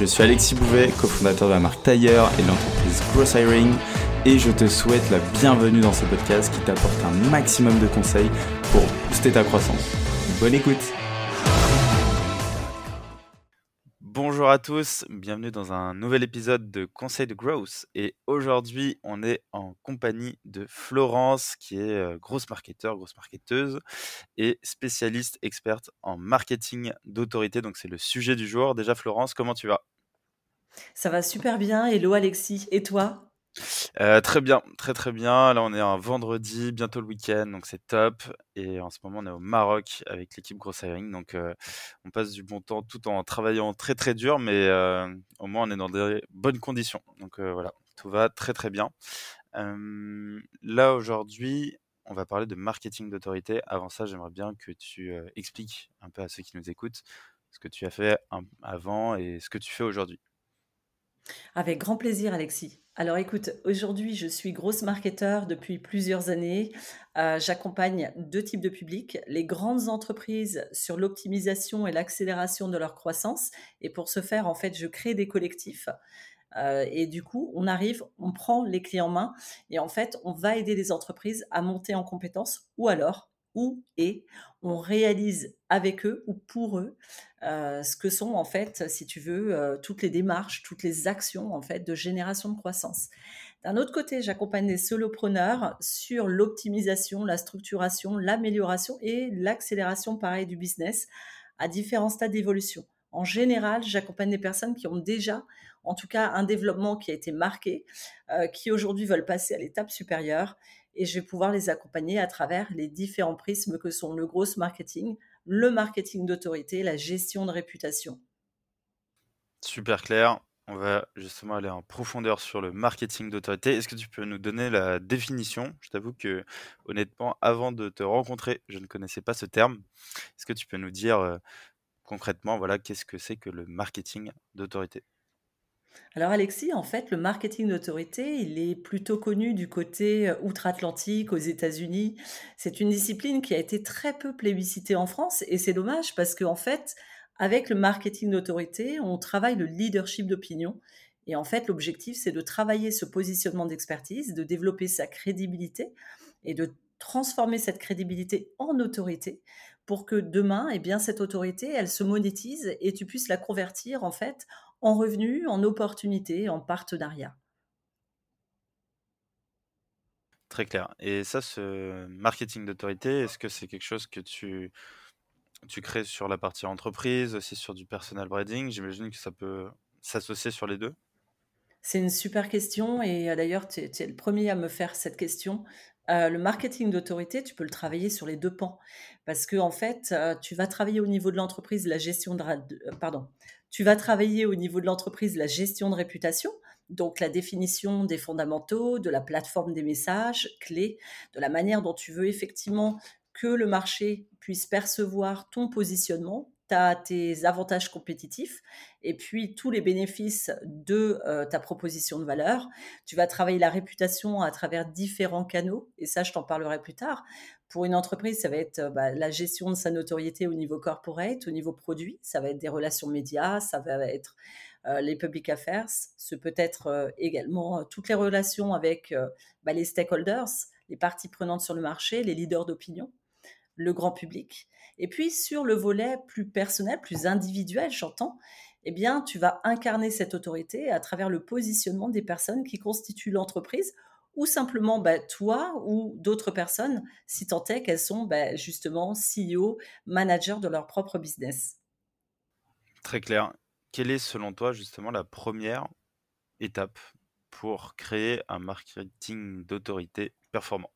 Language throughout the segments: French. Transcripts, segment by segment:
Je suis Alexis Bouvet, cofondateur de la marque Tailleur et de l'entreprise Gross Hiring et je te souhaite la bienvenue dans ce podcast qui t'apporte un maximum de conseils pour booster ta croissance. Bonne écoute Bonjour à tous, bienvenue dans un nouvel épisode de Conseil de Growth et aujourd'hui on est en compagnie de Florence qui est euh, grosse marketeur, grosse marketeuse et spécialiste experte en marketing d'autorité. Donc c'est le sujet du jour. Déjà Florence, comment tu vas? Ça va super bien, hello Alexis, et toi? Euh, très bien, très très bien. Là, on est un vendredi, bientôt le week-end, donc c'est top. Et en ce moment, on est au Maroc avec l'équipe Gross Hiring, donc euh, on passe du bon temps tout en travaillant très très dur, mais euh, au moins on est dans des bonnes conditions. Donc voilà, tout va très très bien. là aujourd'hui, on va parler de marketing d'autorité. Avant ça, j'aimerais bien que tu expliques un peu à ceux qui nous écoutent ce que tu as fait avant et ce que tu fais aujourd'hui. Avec grand plaisir, Alexis. Alors écoute, aujourd'hui, je suis grosse marketeur depuis plusieurs années. Euh, j'accompagne deux types de publics, les grandes entreprises sur l'optimisation et l'accélération de leur croissance. Et pour ce faire, en fait, je crée des collectifs. Euh, et du coup, on arrive, on prend les clés en main et en fait, on va aider les entreprises à monter en compétences ou alors ou et on réalise avec eux ou pour eux euh, ce que sont en fait, si tu veux, euh, toutes les démarches, toutes les actions en fait de génération de croissance. D'un autre côté, j'accompagne les solopreneurs sur l'optimisation, la structuration, l'amélioration et l'accélération pareil du business à différents stades d'évolution. En général, j'accompagne des personnes qui ont déjà, en tout cas, un développement qui a été marqué, euh, qui aujourd'hui veulent passer à l'étape supérieure et je vais pouvoir les accompagner à travers les différents prismes que sont le gros marketing, le marketing d'autorité, la gestion de réputation. Super clair. On va justement aller en profondeur sur le marketing d'autorité. Est-ce que tu peux nous donner la définition? Je t'avoue que honnêtement, avant de te rencontrer, je ne connaissais pas ce terme. Est-ce que tu peux nous dire euh, concrètement, voilà, qu'est-ce que c'est que le marketing d'autorité? Alors Alexis, en fait, le marketing d'autorité, il est plutôt connu du côté euh, outre-Atlantique, aux États-Unis. C'est une discipline qui a été très peu plébiscitée en France et c'est dommage parce qu'en fait, avec le marketing d'autorité, on travaille le leadership d'opinion. Et en fait, l'objectif, c'est de travailler ce positionnement d'expertise, de développer sa crédibilité et de transformer cette crédibilité en autorité pour que demain, eh bien, cette autorité, elle se monétise et tu puisses la convertir en fait en revenus, en opportunités, en partenariat. Très clair. Et ça, ce marketing d'autorité, est-ce que c'est quelque chose que tu, tu crées sur la partie entreprise, aussi sur du personal branding? J'imagine que ça peut s'associer sur les deux. C'est une super question et euh, d'ailleurs, tu es, le premier à me faire cette question. Le marketing d'autorité, tu peux le travailler sur les deux pans. Parce que en fait, tu vas travailler au niveau de l'entreprise la gestion de, pardon, tu vas travailler au niveau de l'entreprise la gestion de réputation, donc la définition des fondamentaux, de la plateforme des messages clés, de la manière dont tu veux effectivement que le marché puisse percevoir ton positionnement, tu as tes avantages compétitifs et puis tous les bénéfices de euh, ta proposition de valeur. Tu vas travailler la réputation à travers différents canaux et ça, je t'en parlerai plus tard. Pour une entreprise, ça va être euh, bah, la gestion de sa notoriété au niveau corporate, au niveau produit, ça va être des relations médias, ça va être euh, les public affairs, ce peut être également toutes les relations avec bah, les stakeholders, les parties prenantes sur le marché, les leaders d'opinion, le grand public. Et puis sur le volet plus personnel, plus individuel, j'entends, eh bien, tu vas incarner cette autorité à travers le positionnement des personnes qui constituent l'entreprise ou simplement bah, toi ou d'autres personnes, si tant est qu'elles sont bah, justement CEO, managers de leur propre business. Très clair. Quelle est selon toi justement la première étape pour créer un marketing d'autorité performant?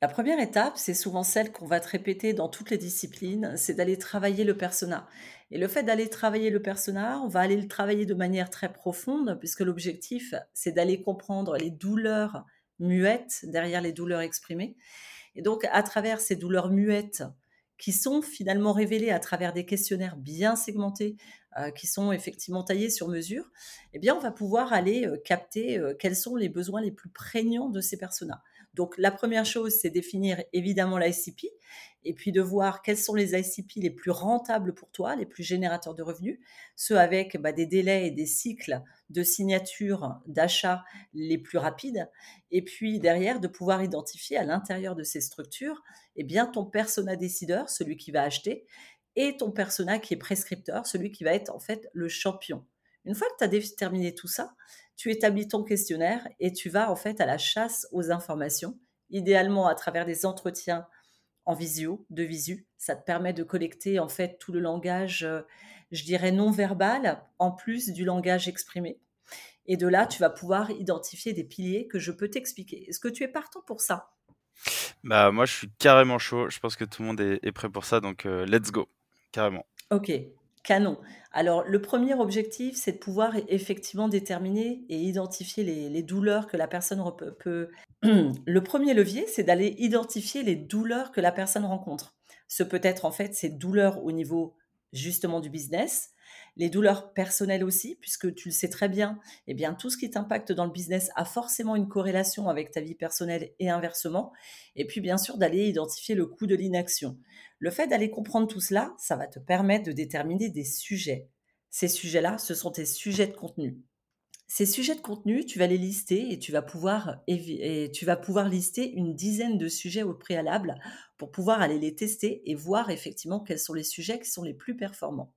La première étape, c'est souvent celle qu'on va te répéter dans toutes les disciplines, c'est d'aller travailler le persona. Et le fait d'aller travailler le persona, on va aller le travailler de manière très profonde, puisque l'objectif, c'est d'aller comprendre les douleurs muettes derrière les douleurs exprimées. Et donc, à travers ces douleurs muettes, qui sont finalement révélées à travers des questionnaires bien segmentés, euh, qui sont effectivement taillés sur mesure, eh bien, on va pouvoir aller euh, capter euh, quels sont les besoins les plus prégnants de ces personas. Donc, la première chose, c'est définir évidemment l'ICP et puis de voir quels sont les ICP les plus rentables pour toi, les plus générateurs de revenus, ceux avec bah, des délais et des cycles de signature, d'achat les plus rapides. Et puis derrière, de pouvoir identifier à l'intérieur de ces structures, eh bien, ton persona décideur, celui qui va acheter, et ton persona qui est prescripteur, celui qui va être en fait le champion. Une fois que tu as déterminé tout ça, tu établis ton questionnaire et tu vas en fait à la chasse aux informations, idéalement à travers des entretiens en visio, de visu. Ça te permet de collecter en fait tout le langage, euh, je dirais non verbal, en plus du langage exprimé. Et de là, tu vas pouvoir identifier des piliers que je peux t'expliquer. Est-ce que tu es partant pour ça? Bah moi, je suis carrément chaud. Je pense que tout le monde est, prêt pour ça, donc euh, let's go, carrément. Ok, Canon. Alors, le premier objectif, c'est de pouvoir effectivement déterminer et identifier les, douleurs que la personne peut. le premier levier, c'est d'aller identifier les douleurs que la personne rencontre. Ce peut être en fait ces douleurs au niveau justement du business, les douleurs personnelles aussi, puisque tu le sais très bien, eh bien tout ce qui t'impacte dans le business a forcément une corrélation avec ta vie personnelle et inversement. Et puis bien sûr d'aller identifier le coût de l'inaction. Le fait d'aller comprendre tout cela, ça va te permettre de déterminer des sujets. Ces sujets-là, ce sont tes sujets de contenu. Ces sujets de contenu, tu vas les lister et tu vas pouvoir, lister une dizaine de sujets au préalable pour pouvoir aller les tester et voir effectivement quels sont les sujets qui sont les plus performants.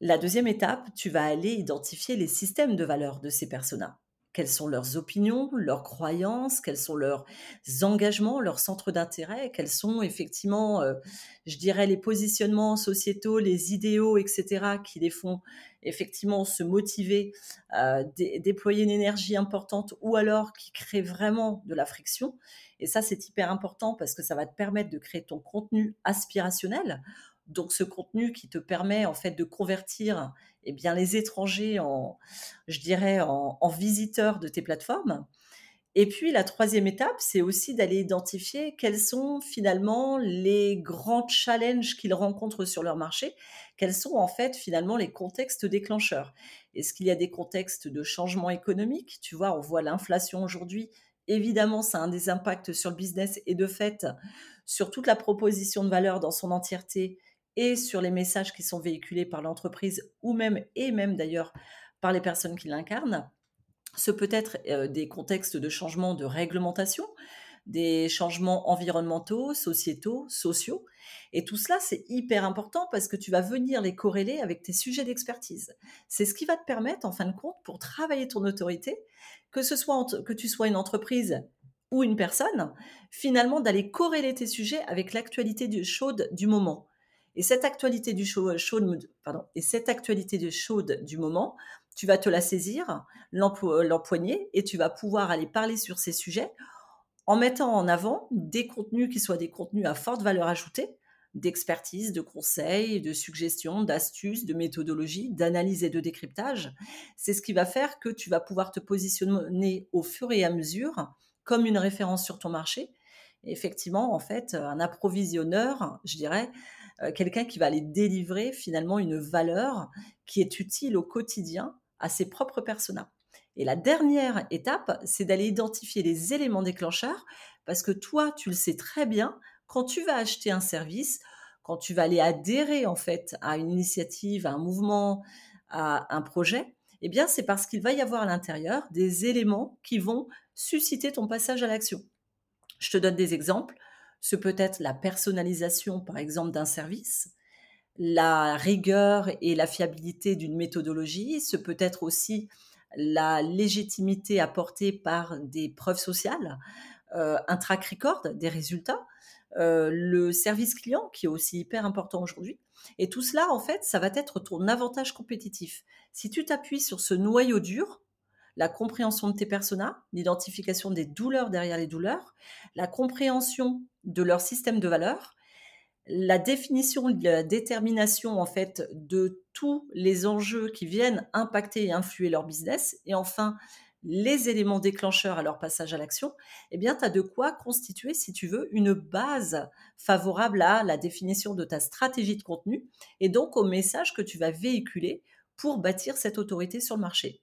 La deuxième étape, tu vas aller identifier les systèmes de valeur de ces personas quelles sont leurs opinions, leurs croyances, quels sont leurs engagements, leurs centres d'intérêt, quels sont effectivement, euh, je dirais, les positionnements sociétaux, les idéaux, etc., qui les font effectivement se motiver, euh, déployer une énergie importante ou alors qui créent vraiment de la friction. Et ça, c'est hyper important parce que ça va te permettre de créer ton contenu aspirationnel donc ce contenu qui te permet en fait de convertir eh bien, les étrangers en, je dirais, en, visiteurs de tes plateformes. Et puis la troisième étape, c'est aussi d'aller identifier quels sont finalement les grands challenges qu'ils rencontrent sur leur marché, quels sont en fait finalement les contextes déclencheurs. Est-ce qu'il y a des contextes de changement économique? Tu vois, on voit l'inflation aujourd'hui. Évidemment, ça a un des impacts sur le business et de fait sur toute la proposition de valeur dans son entièreté et sur les messages qui sont véhiculés par l'entreprise ou même, et même d'ailleurs par les personnes qui l'incarnent. Ce peut être euh, des contextes de changement de réglementation, des changements environnementaux, sociétaux, sociaux. Et tout cela, c'est hyper important parce que tu vas venir les corréler avec tes sujets d'expertise. C'est ce qui va te permettre, en fin de compte, pour travailler ton autorité, que ce soit que tu sois une entreprise ou une personne, finalement d'aller corréler tes sujets avec l'actualité chaude du moment. Et cette actualité du chaud, chaude, pardon, et cette actualité de chaude du moment, tu vas te la saisir, l'empoigner, et tu vas pouvoir aller parler sur ces sujets en mettant en avant des contenus qui soient des contenus à forte valeur ajoutée, d'expertise, de conseils, de suggestions, d'astuces, de méthodologie, d'analyse et de décryptage. C'est ce qui va faire que tu vas pouvoir te positionner au fur et à mesure comme une référence sur ton marché. effectivement, en fait, un approvisionneur, je dirais, euh, quelqu'un qui va aller délivrer finalement une valeur qui est utile au quotidien à ses propres personas. Et la dernière étape, c'est d'aller identifier les éléments déclencheurs, parce que toi, tu le sais très bien, quand tu vas acheter un service, quand tu vas aller adhérer en fait à une initiative, à un mouvement, à un projet, eh bien c'est parce qu'il va y avoir à l'intérieur des éléments qui vont susciter ton passage à l'action. Je te donne des exemples. Ce peut être la personnalisation, par exemple, d'un service, la rigueur et la fiabilité d'une méthodologie. Ce peut être aussi la légitimité apportée par des preuves sociales, euh, un track record des résultats, euh, le service client qui est aussi hyper important aujourd'hui. Et tout cela, en fait, ça va être ton avantage compétitif. Si tu t'appuies sur ce noyau dur, la compréhension de tes personas, l'identification des douleurs derrière les douleurs, la compréhension de leur système de valeurs, la définition, la détermination en fait de tous les enjeux qui viennent impacter et influer leur business, et enfin les éléments déclencheurs à leur passage à l'action, eh bien, tu as de quoi constituer, si tu veux, une base favorable à la définition de ta stratégie de contenu et donc au message que tu vas véhiculer pour bâtir cette autorité sur le marché.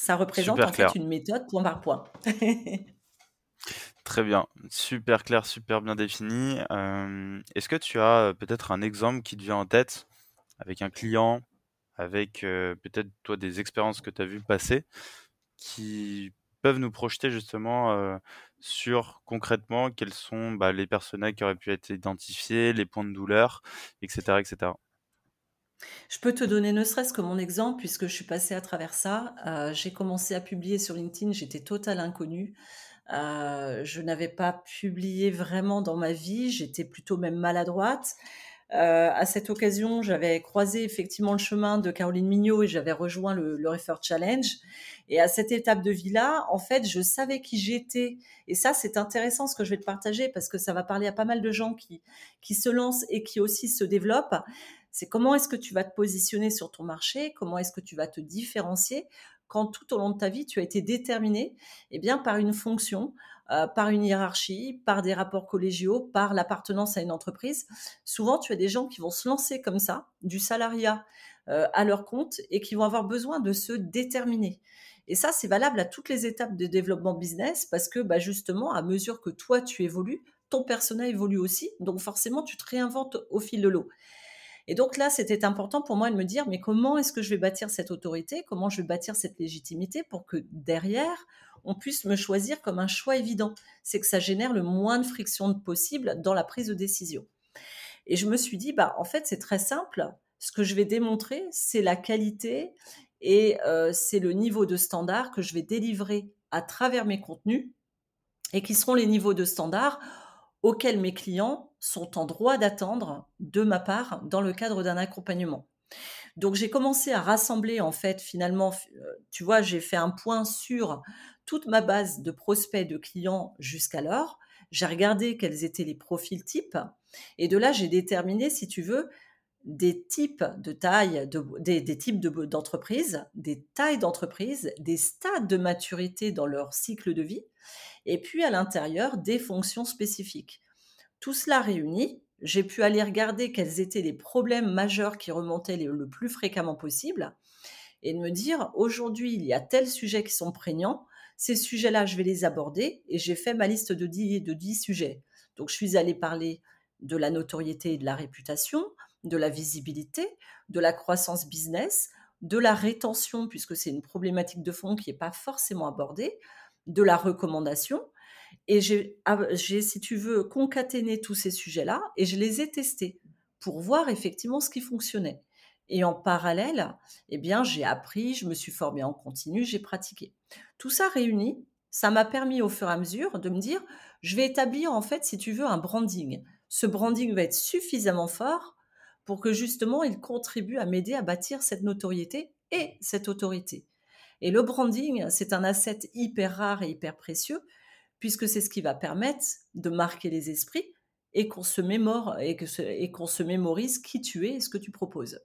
Ça représente en fait une méthode point par point. Très bien, super clair, super bien défini. Est-ce que tu as peut-être un exemple qui te vient en tête avec un client, avec peut-être toi des expériences que tu as vues passer, qui peuvent nous projeter justement sur concrètement quels sont bah, les personnages qui auraient pu être identifiés, les points de douleur, etc. etc. Je peux te donner ne serait-ce que mon exemple, puisque je suis passée à travers ça. j'ai commencé à publier sur LinkedIn, j'étais total inconnue. je n'avais pas publié vraiment dans ma vie, j'étais plutôt même maladroite. Euh, à cette occasion, j'avais croisé effectivement le chemin de Caroline Mignot et j'avais rejoint le, le Refer Challenge. Et à cette étape de vie-là, en fait, je savais qui j'étais. Et ça, c'est intéressant ce que je vais te partager parce que ça va parler à pas mal de gens qui, qui se lancent et qui aussi se développent. C'est comment est-ce que tu vas te positionner sur ton marché, comment est-ce que tu vas te différencier quand tout au long de ta vie, tu as été déterminé eh bien, par une fonction, euh, par une hiérarchie, par des rapports collégiaux, par l'appartenance à une entreprise. Souvent, tu as des gens qui vont se lancer comme ça, du salariat euh, à leur compte, et qui vont avoir besoin de se déterminer. Et ça, c'est valable à toutes les étapes de développement business, parce que bah, justement, à mesure que toi, tu évolues, ton personnel évolue aussi, donc forcément, tu te réinventes au fil de l'eau. Et donc là, c'était important pour moi de me dire, mais comment est-ce que je vais bâtir cette autorité? Comment je vais bâtir cette légitimité pour que derrière, on puisse me choisir comme un choix évident? C'est que ça génère le moins de friction possible dans la prise de décision. Et je me suis dit, bah, en fait, c'est très simple. Ce que je vais démontrer, c'est la qualité et euh, c'est le niveau de standard que je vais délivrer à travers mes contenus et qui seront les niveaux de standard auxquels mes clients sont en droit d'attendre de ma part dans le cadre d'un accompagnement. Donc j'ai commencé à rassembler en fait finalement, euh, tu vois, j'ai fait un point sur toute ma base de prospects, de clients jusqu'alors. J'ai regardé quels étaient les profils types et de là j'ai déterminé, si tu veux, des types de taille, des, types d'entreprises, des tailles d'entreprises, des stades de maturité dans leur cycle de vie, et puis à l'intérieur des fonctions spécifiques. Tout cela réuni, j'ai pu aller regarder quels étaient les problèmes majeurs qui remontaient le plus fréquemment possible et de me dire aujourd'hui il y a tels sujets qui sont prégnants, ces sujets-là je vais les aborder et j'ai fait ma liste de 10, de 10 sujets. Donc je suis allée parler de la notoriété et de la réputation, de la visibilité, de la croissance business, de la rétention, puisque c'est une problématique de fond qui n'est pas forcément abordée, de la recommandation. Et ah, j'ai, si tu veux, concaténé tous ces sujets-là et je les ai testés pour voir effectivement ce qui fonctionnait. Et en parallèle, eh bien, j'ai appris, je me suis formée en continu, j'ai pratiqué. Tout ça réuni, ça m'a permis au fur et à mesure de me dire, je vais établir en fait, si tu veux, un branding. Ce branding va être suffisamment fort pour que justement il contribue à m'aider à bâtir cette notoriété et cette autorité. Et le branding, c'est un asset hyper rare et hyper précieux, puisque c'est ce qui va permettre de marquer les esprits et qu'on se mémore et qu'on se mémorise qui tu es et ce que tu proposes.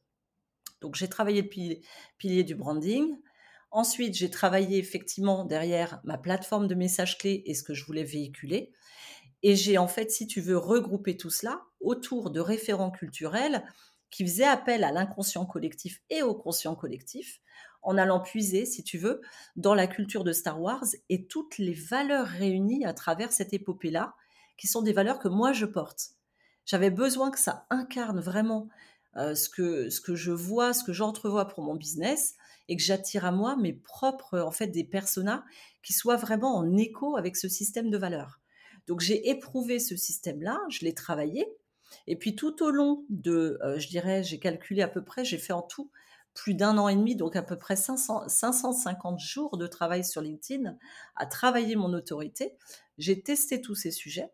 Donc j'ai travaillé le pilier du branding. Ensuite, j'ai travaillé effectivement derrière ma plateforme de messages clés et ce que je voulais véhiculer. Et j'ai en fait, si tu veux, regrouper tout cela autour de référents culturels qui faisaient appel à l'inconscient collectif et au conscient collectif en allant puiser, si tu veux, dans la culture de Star Wars et toutes les valeurs réunies à travers cette épopée-là, qui sont des valeurs que moi je porte. J'avais besoin que ça incarne vraiment euh, ce, que, ce que je vois, ce que j'entrevois pour mon business et que j'attire à moi mes propres, en fait, des personas qui soient vraiment en écho avec ce système de valeurs. Donc j'ai éprouvé ce système-là, je l'ai travaillé. Et puis tout au long de, euh, je dirais, j'ai calculé à peu près, j'ai fait en tout plus d'un an et demi, donc à peu près 500, 550 jours de travail sur LinkedIn, à travailler mon autorité. J'ai testé tous ces sujets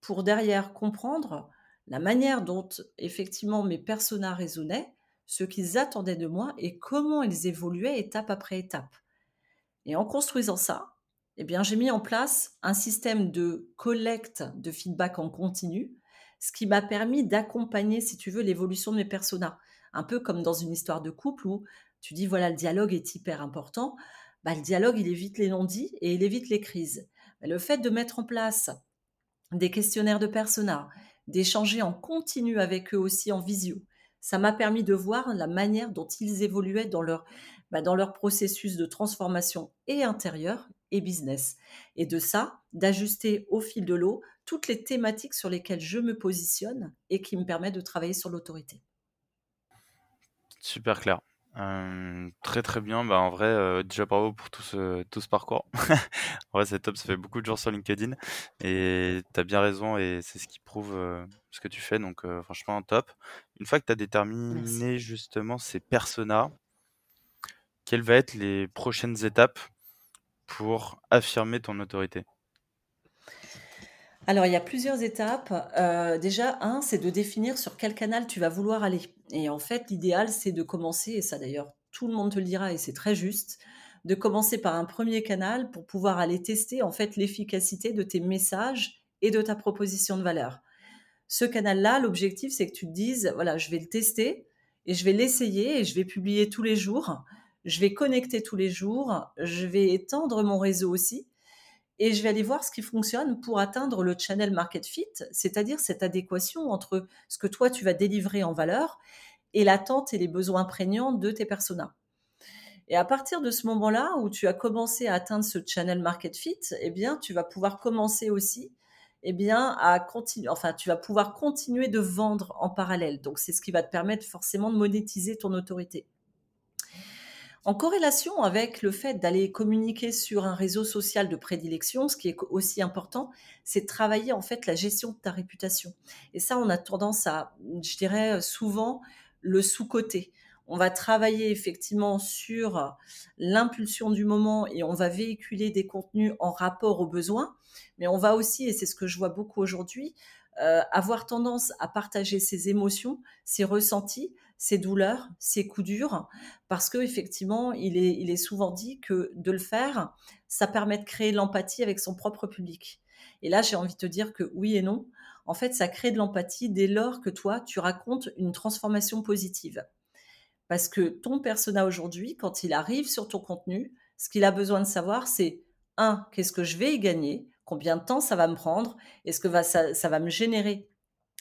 pour derrière comprendre la manière dont effectivement mes personas résonnaient, ce qu'ils attendaient de moi et comment ils évoluaient étape après étape. Et en construisant ça, eh bien, j'ai mis en place un système de collecte de feedback en continu, ce qui m'a permis d'accompagner, si tu veux, l'évolution de mes personas. Un peu comme dans une histoire de couple où tu dis, voilà, le dialogue est hyper important. Bah, le dialogue, il évite les non-dits et il évite les crises. le fait de mettre en place des questionnaires de persona, d'échanger en continu avec eux aussi en visio, ça m'a permis de voir la manière dont ils évoluaient dans leur, bah, dans leur processus de transformation et intérieur et business. Et de ça, d'ajuster au fil de l'eau toutes les thématiques sur lesquelles je me positionne et qui me permettent de travailler sur l'autorité. Super clair. très très bien. Bah, en vrai, euh, déjà bravo pour tout ce, tout ce parcours. en vrai, c'est top. Ça fait beaucoup de jours sur LinkedIn. Et tu as bien raison. Et c'est ce qui prouve euh, ce que tu fais. Donc, euh, franchement, top. Une fois que tu as déterminé justement ces personas, quelles vont être les prochaines étapes pour affirmer ton autorité? Alors, il y a plusieurs étapes. Euh, déjà, un, c'est de définir sur quel canal tu vas vouloir aller. Et en fait, l'idéal, c'est de commencer, et ça d'ailleurs, tout le monde te le dira, et c'est très juste, de commencer par un premier canal pour pouvoir aller tester en fait l'efficacité de tes messages et de ta proposition de valeur. Ce canal-là, l'objectif, c'est que tu te dises, voilà, je vais le tester et je vais l'essayer et je vais publier tous les jours. Je vais connecter tous les jours. Je vais étendre mon réseau aussi et je vais aller voir ce qui fonctionne pour atteindre le channel market fit, c'est-à-dire cette adéquation entre ce que toi tu vas délivrer en valeur et l'attente et les besoins prégnants de tes personas. Et à partir de ce moment-là où tu as commencé à atteindre ce channel market fit, eh bien tu vas pouvoir commencer aussi eh bien à continuer enfin tu vas pouvoir continuer de vendre en parallèle. Donc c'est ce qui va te permettre forcément de monétiser ton autorité. En corrélation avec le fait d'aller communiquer sur un réseau social de prédilection, ce qui est aussi important, c'est travailler en fait la gestion de ta réputation. Et ça, on a tendance à, je dirais souvent, le sous-côté. On va travailler effectivement sur l'impulsion du moment et on va véhiculer des contenus en rapport aux besoins, mais on va aussi, et c'est ce que je vois beaucoup aujourd'hui, euh, avoir tendance à partager ses émotions, ses ressentis, ses douleurs, ses coups durs, parce que effectivement, il est, souvent dit que de le faire, ça permet de créer l'empathie avec son propre public. Et là, j'ai envie de te dire que oui et non. En fait, ça crée de l'empathie dès lors que toi, tu racontes une transformation positive. Parce que ton persona aujourd'hui, quand il arrive sur ton contenu, ce qu'il a besoin de savoir, c'est un, qu'est-ce que je vais y gagner Combien de temps ça va me prendre Est-ce que ça va me générer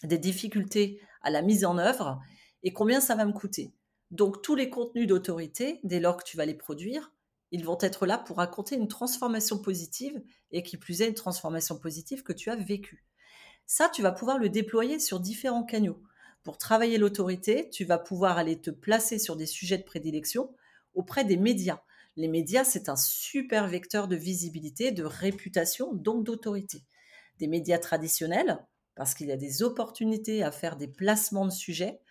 des difficultés à la mise en œuvre et combien ça va me coûter. Donc tous les contenus d'autorité, dès lors que tu vas les produire, ils vont être là pour raconter une transformation positive et qui plus est une transformation positive que tu as vécue. Ça, tu vas pouvoir le déployer sur différents canaux. Pour travailler l'autorité, tu vas pouvoir aller te placer sur des sujets de prédilection auprès des médias. Les médias, c'est un super vecteur de visibilité, de réputation, donc d'autorité. Des médias traditionnels, parce qu'il y a des opportunités à faire des placements de sujets,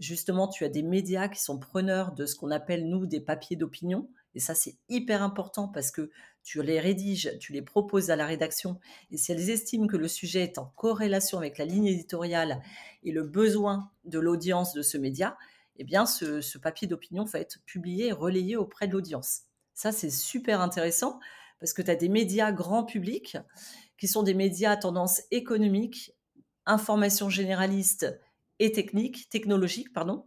justement, tu as des médias qui sont preneurs de ce qu'on appelle, nous, des papiers d'opinion. Et ça, c'est hyper important parce que tu les rédiges, tu les proposes à la rédaction. Et si elles estiment que le sujet est en corrélation avec la ligne éditoriale et le besoin de l'audience de ce média, eh bien, ce, papier d'opinion va être publié et relayé auprès de l'audience. Ça, c'est super intéressant parce que tu as des médias grand public qui sont des médias à tendance économique, information généraliste et techniques, technologiques, pardon,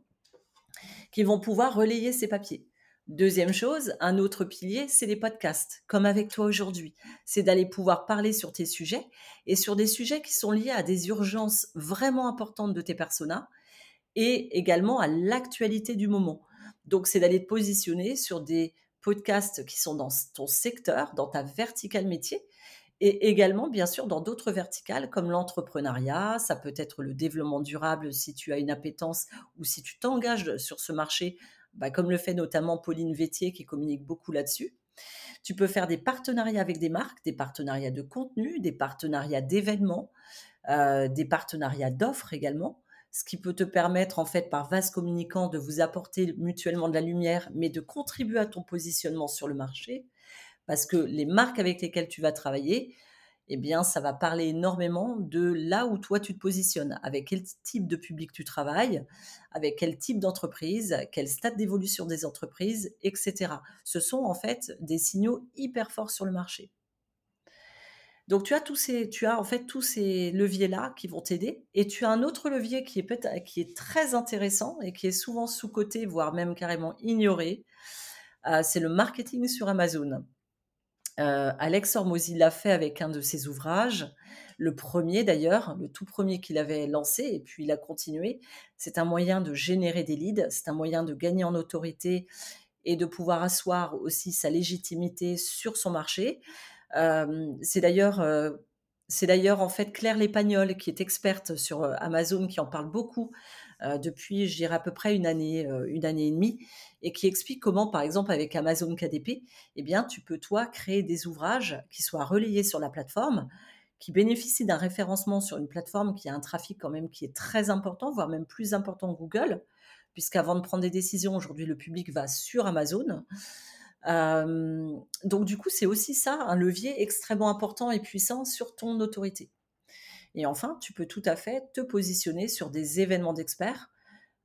qui vont pouvoir relayer ces papiers. Deuxième chose, un autre pilier, c'est les podcasts, comme avec toi aujourd'hui. C'est d'aller pouvoir parler sur tes sujets et sur des sujets qui sont liés à des urgences vraiment importantes de tes personas et également à l'actualité du moment. Donc, c'est d'aller te positionner sur des podcasts qui sont dans ton secteur, dans ta verticale métier, et également, bien sûr, dans d'autres verticales comme l'entrepreneuriat, ça peut être le développement durable si tu as une appétence ou si tu t'engages sur ce marché, bah, comme le fait notamment Pauline Vétier qui communique beaucoup là-dessus. Tu peux faire des partenariats avec des marques, des partenariats de contenu, des partenariats d'événements, euh, des partenariats d'offres également, ce qui peut te permettre en fait par vase communicant de vous apporter mutuellement de la lumière, mais de contribuer à ton positionnement sur le marché parce que les marques avec lesquelles tu vas travailler, eh bien, ça va parler énormément de là où toi tu te positionnes, avec quel type de public tu travailles, avec quel type d'entreprise, quel stade d'évolution des entreprises, etc. Ce sont en fait des signaux hyper forts sur le marché. Donc tu as tous ces, tu as en fait tous ces leviers-là qui vont t'aider, et tu as un autre levier qui est qui est très intéressant et qui est souvent sous-coté, voire même carrément ignoré. Euh, c'est le marketing sur Amazon. Euh, Alex Hormozy l'a fait avec un de ses ouvrages, le premier d'ailleurs, le tout premier qu'il avait lancé, et puis il a continué. C'est un moyen de générer des leads, c'est un moyen de gagner en autorité et de pouvoir asseoir aussi sa légitimité sur son marché. Euh, c'est d'ailleurs euh, c'est d'ailleurs en fait Claire Lépagnol qui est experte sur Amazon qui en parle beaucoup depuis, je dirais à peu près une année, une année et demie et qui explique comment, par exemple, avec Amazon KDP, eh bien, tu peux, toi, créer des ouvrages qui soient relayés sur la plateforme, qui bénéficient d'un référencement sur une plateforme qui a un trafic quand même qui est très important, voire même plus important que Google, puisqu'avant de prendre des décisions, aujourd'hui, le public va sur Amazon. Euh, donc, du coup, c'est aussi ça, un levier extrêmement important et puissant sur ton autorité. Et enfin, tu peux tout à fait te positionner sur des événements d'experts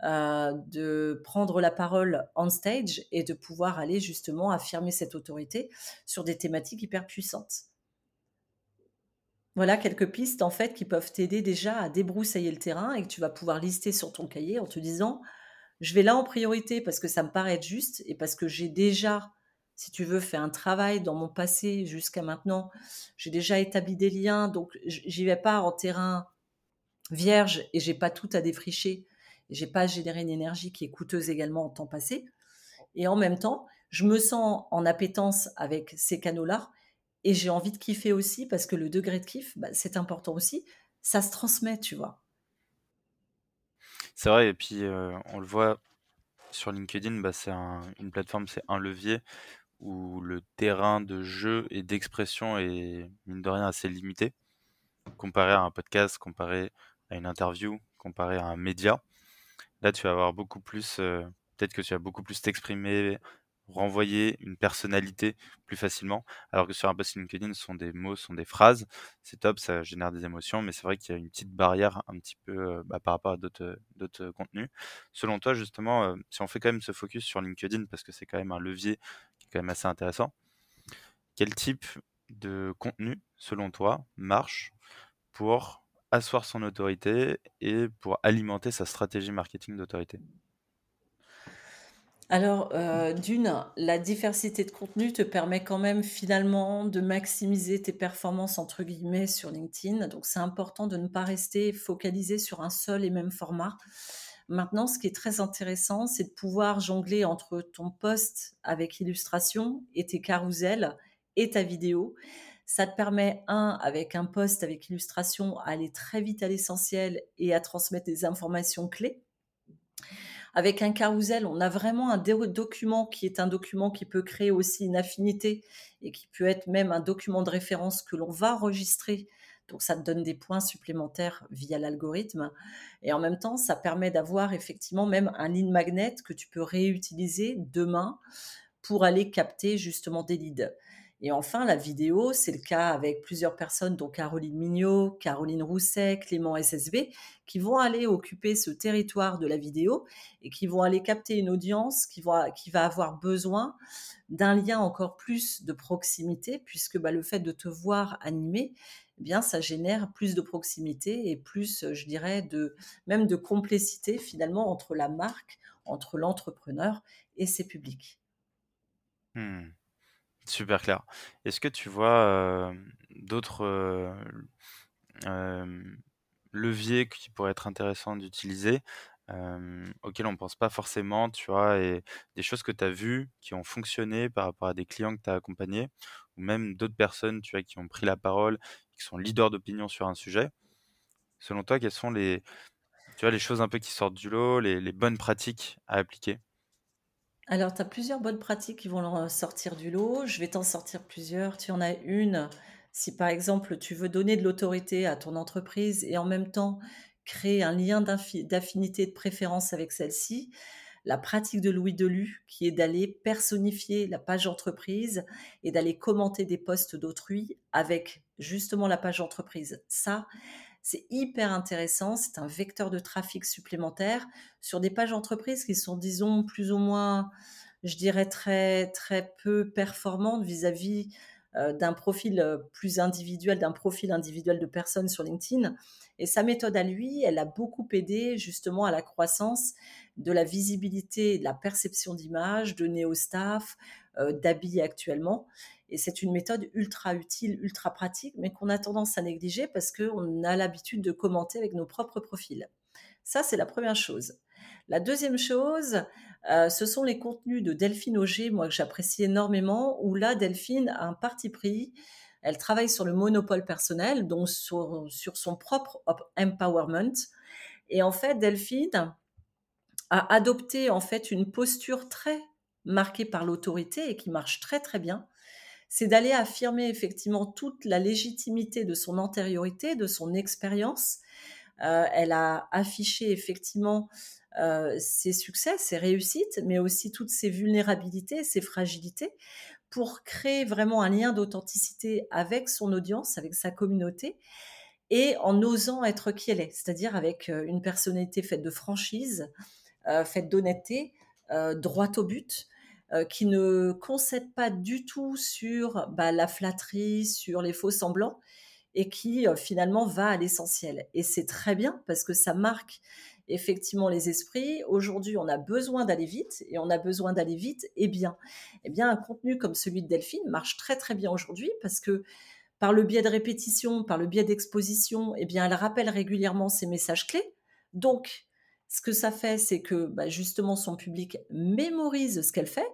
euh, de prendre la parole on stage et de pouvoir aller justement affirmer cette autorité sur des thématiques hyper puissantes. Voilà quelques pistes en fait qui peuvent t'aider déjà à débroussailler le terrain et que tu vas pouvoir lister sur ton cahier en te disant je vais là en priorité parce que ça me paraît juste et parce que j'ai déjà, si tu veux, fait un travail dans mon passé jusqu'à maintenant. J'ai déjà établi des liens, donc j'y vais pas en terrain vierge et j'ai pas tout à défricher j'ai pas généré une énergie qui est coûteuse également en temps passé. Et en même temps, je me sens en appétence avec ces canaux-là et j'ai envie de kiffer aussi parce que le degré de kiff, bah, c'est important aussi. Ça se transmet, tu vois. C'est vrai, et puis euh, on le voit sur LinkedIn, bah, c'est une plateforme, c'est un levier où le terrain de jeu et d'expression est, mine de rien, assez limité, comparé à un podcast, comparé à une interview, comparé à un média. Là, tu vas avoir beaucoup plus, euh, peut-être que tu vas beaucoup plus t'exprimer, renvoyer une personnalité plus facilement. Alors que sur un post LinkedIn, ce sont des mots, ce sont des phrases. C'est top, ça génère des émotions, mais c'est vrai qu'il y a une petite barrière un petit peu euh, bah, par rapport à d'autres, contenus. Selon toi, justement, euh, si on fait quand même ce focus sur LinkedIn, parce que c'est quand même un levier est quand même assez intéressant, quel type de contenu, selon toi, marche pour asseoir son autorité et pour alimenter sa stratégie marketing d'autorité? Alors, euh, d'une, la diversité de contenu te permet quand même finalement de maximiser tes performances entre guillemets sur LinkedIn. Donc, c'est important de ne pas rester focalisé sur un seul et même format. Maintenant, ce qui est très intéressant, c'est de pouvoir jongler entre ton post avec illustration et tes carousels et ta vidéo. Ça te permet, un, avec un post avec illustration, aller très vite à l'essentiel et à transmettre des informations clés. Avec un carousel, on a vraiment un document qui est un document qui peut créer aussi une affinité et qui peut être même un document de référence que l'on va enregistrer. Donc ça te donne des points supplémentaires via l'algorithme. Et en même temps, ça permet d'avoir effectivement même un lead magnet que tu peux réutiliser demain pour aller capter justement des leads. Et enfin, la vidéo, c'est le cas avec plusieurs personnes, dont Caroline Mignot, Caroline Rousset, Clément SSB, qui vont aller occuper ce territoire de la vidéo et qui vont aller capter une audience qui va, avoir besoin d'un lien encore plus de proximité, puisque bah, le fait de te voir animer, eh bien, ça génère plus de proximité et plus, je dirais, de, même de complicité finalement entre la marque, entre l'entrepreneur et ses publics. Hmm. Super clair. Est-ce que tu vois d'autres leviers qui pourraient être intéressants d'utiliser, auxquels on ne pense pas forcément, tu vois, et des choses que tu as vues qui ont fonctionné par rapport à des clients que tu as accompagnés, ou même d'autres personnes, qui ont pris la parole, qui sont leaders d'opinion sur un sujet. Selon toi, quelles sont les, tu vois, les choses un peu qui sortent du lot, les bonnes pratiques à appliquer? Alors, tu as plusieurs bonnes pratiques qui vont sortir du lot. Je vais t'en sortir plusieurs. Tu en as une, si par exemple tu veux donner de l'autorité à ton entreprise et en même temps créer un lien d'affinité, de préférence avec celle-ci. la pratique de Louis Delu, qui est d'aller personnifier la page entreprise et d'aller commenter des posts d'autrui avec justement la page entreprise. Ça, c'est hyper intéressant, c'est un vecteur de trafic supplémentaire sur des pages entreprises qui sont, disons, plus ou moins, je dirais, très, très peu performantes vis-à-vis euh, d'un profil euh, plus individuel, d'un profil individuel de personnes sur LinkedIn. Et sa méthode à lui, elle a beaucoup aidé justement à la croissance de la visibilité de la perception d'image, de NeoStaff, euh, d'habits actuellement. Et c'est une méthode ultra utile, ultra pratique, mais qu'on a tendance à négliger parce qu'on a l'habitude de commenter avec nos propres profils. Ça, c'est la première chose. La deuxième chose, euh, ce sont les contenus de Delphine Auger, moi que j'apprécie énormément, où là, Delphine a un parti pris. Elle travaille sur le monopole personnel, donc sur, sur son propre empowerment. Et en fait, Delphine a adopté en fait une posture très marquée par l'autorité et qui marche très très bien c'est d'aller affirmer effectivement toute la légitimité de son antériorité, de son expérience. Euh, elle a affiché effectivement euh, ses succès, ses réussites, mais aussi toutes ses vulnérabilités, ses fragilités, pour créer vraiment un lien d'authenticité avec son audience, avec sa communauté, et en osant être qui elle est, c'est-à-dire avec euh, une personnalité faite de franchise, faite d'honnêteté, droite au but, euh, qui ne concède pas du tout sur bah, la flatterie, sur les faux semblants, et qui euh, finalement va à l'essentiel. Et c'est très bien parce que ça marque effectivement les esprits. Aujourd'hui, on a besoin d'aller vite, et on a besoin d'aller vite et bien. Eh bien, un contenu comme celui de Delphine marche très très bien aujourd'hui parce que par le biais de répétition, par le biais d'exposition, eh bien, elle rappelle régulièrement ses messages clés. Donc, ce que ça fait, c'est que bah, justement son public mémorise ce qu'elle fait.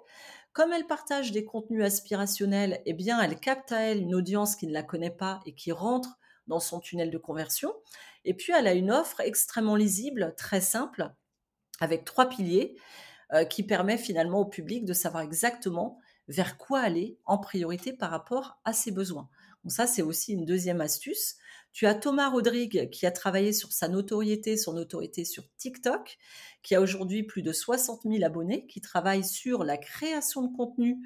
Comme elle partage des contenus aspirationnels, eh bien, elle capte à elle une audience qui ne la connaît pas et qui rentre dans son tunnel de conversion. Et puis, elle a une offre extrêmement lisible, très simple, avec trois piliers, euh, qui permet finalement au public de savoir exactement vers quoi aller en priorité par rapport à ses besoins. Donc ça, c'est aussi une deuxième astuce. Tu as Thomas Rodrigue qui a travaillé sur sa notoriété, son notoriété sur TikTok, qui a aujourd'hui plus de 60 000 abonnés, qui travaille sur la création de contenu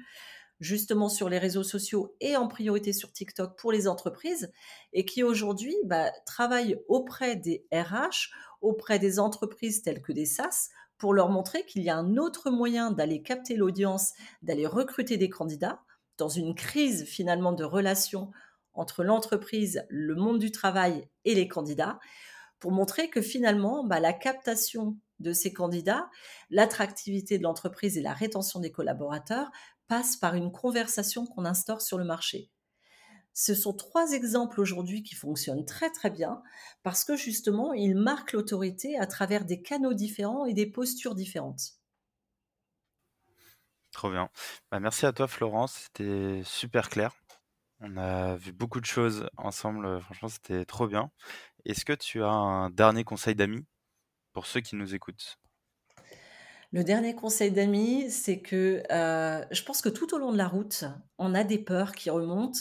justement sur les réseaux sociaux et en priorité sur TikTok pour les entreprises et qui aujourd'hui bah, travaille auprès des RH, auprès des entreprises telles que des SaaS pour leur montrer qu'il y a un autre moyen d'aller capter l'audience, d'aller recruter des candidats dans une crise finalement de relations entre l'entreprise, le monde du travail et les candidats pour montrer que finalement, bah, la captation de ces candidats, l'attractivité de l'entreprise et la rétention des collaborateurs passent par une conversation qu'on instaure sur le marché. Ce sont trois exemples aujourd'hui qui fonctionnent très très bien parce que justement, ils marquent l'autorité à travers des canaux différents et des postures différentes. Trop bien. Bah, merci à toi Florence, c'était super clair. On a vu beaucoup de choses ensemble, euh, franchement, c'était trop bien. Est-ce que tu as un dernier conseil d'amis pour ceux qui nous écoutent? Le dernier conseil d'amis, c'est que euh, je pense que tout au long de la route, on a des peurs qui remontent,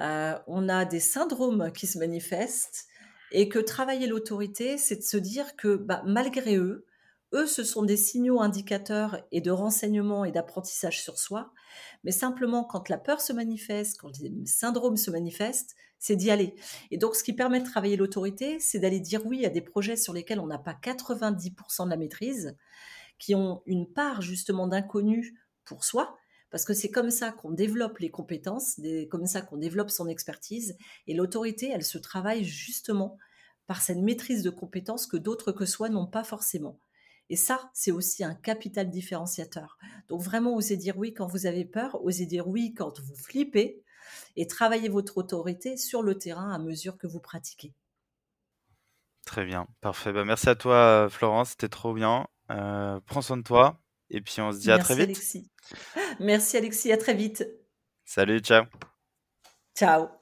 euh, on a des syndromes qui se manifestent, et que travailler l'autorité, c'est de se dire que bah, malgré eux, eux, ce sont des signaux indicateurs et de renseignements et d'apprentissage sur soi. Mais simplement, quand la peur se manifeste, quand le syndrome se manifeste, c'est d'y aller. Et donc, ce qui permet de travailler l'autorité, c'est d'aller dire oui à des projets sur lesquels on n'a pas 90% de la maîtrise, qui ont une part justement d'inconnu pour soi, parce que c'est comme ça qu'on développe les compétences, comme ça qu'on développe son expertise. Et l'autorité, elle se travaille justement par cette maîtrise de compétences que d'autres que soi n'ont pas forcément. Et ça, c'est aussi un capital différenciateur. Donc vraiment, osez dire oui quand vous avez peur, osez dire oui quand vous flippez et travaillez votre autorité sur le terrain à mesure que vous pratiquez. Très bien, parfait. Bah, merci à toi Florence, c'était trop bien. Euh, prends soin de toi et puis on se dit à très vite. Alexis. Merci Alexis, à très vite. Salut, ciao. Ciao.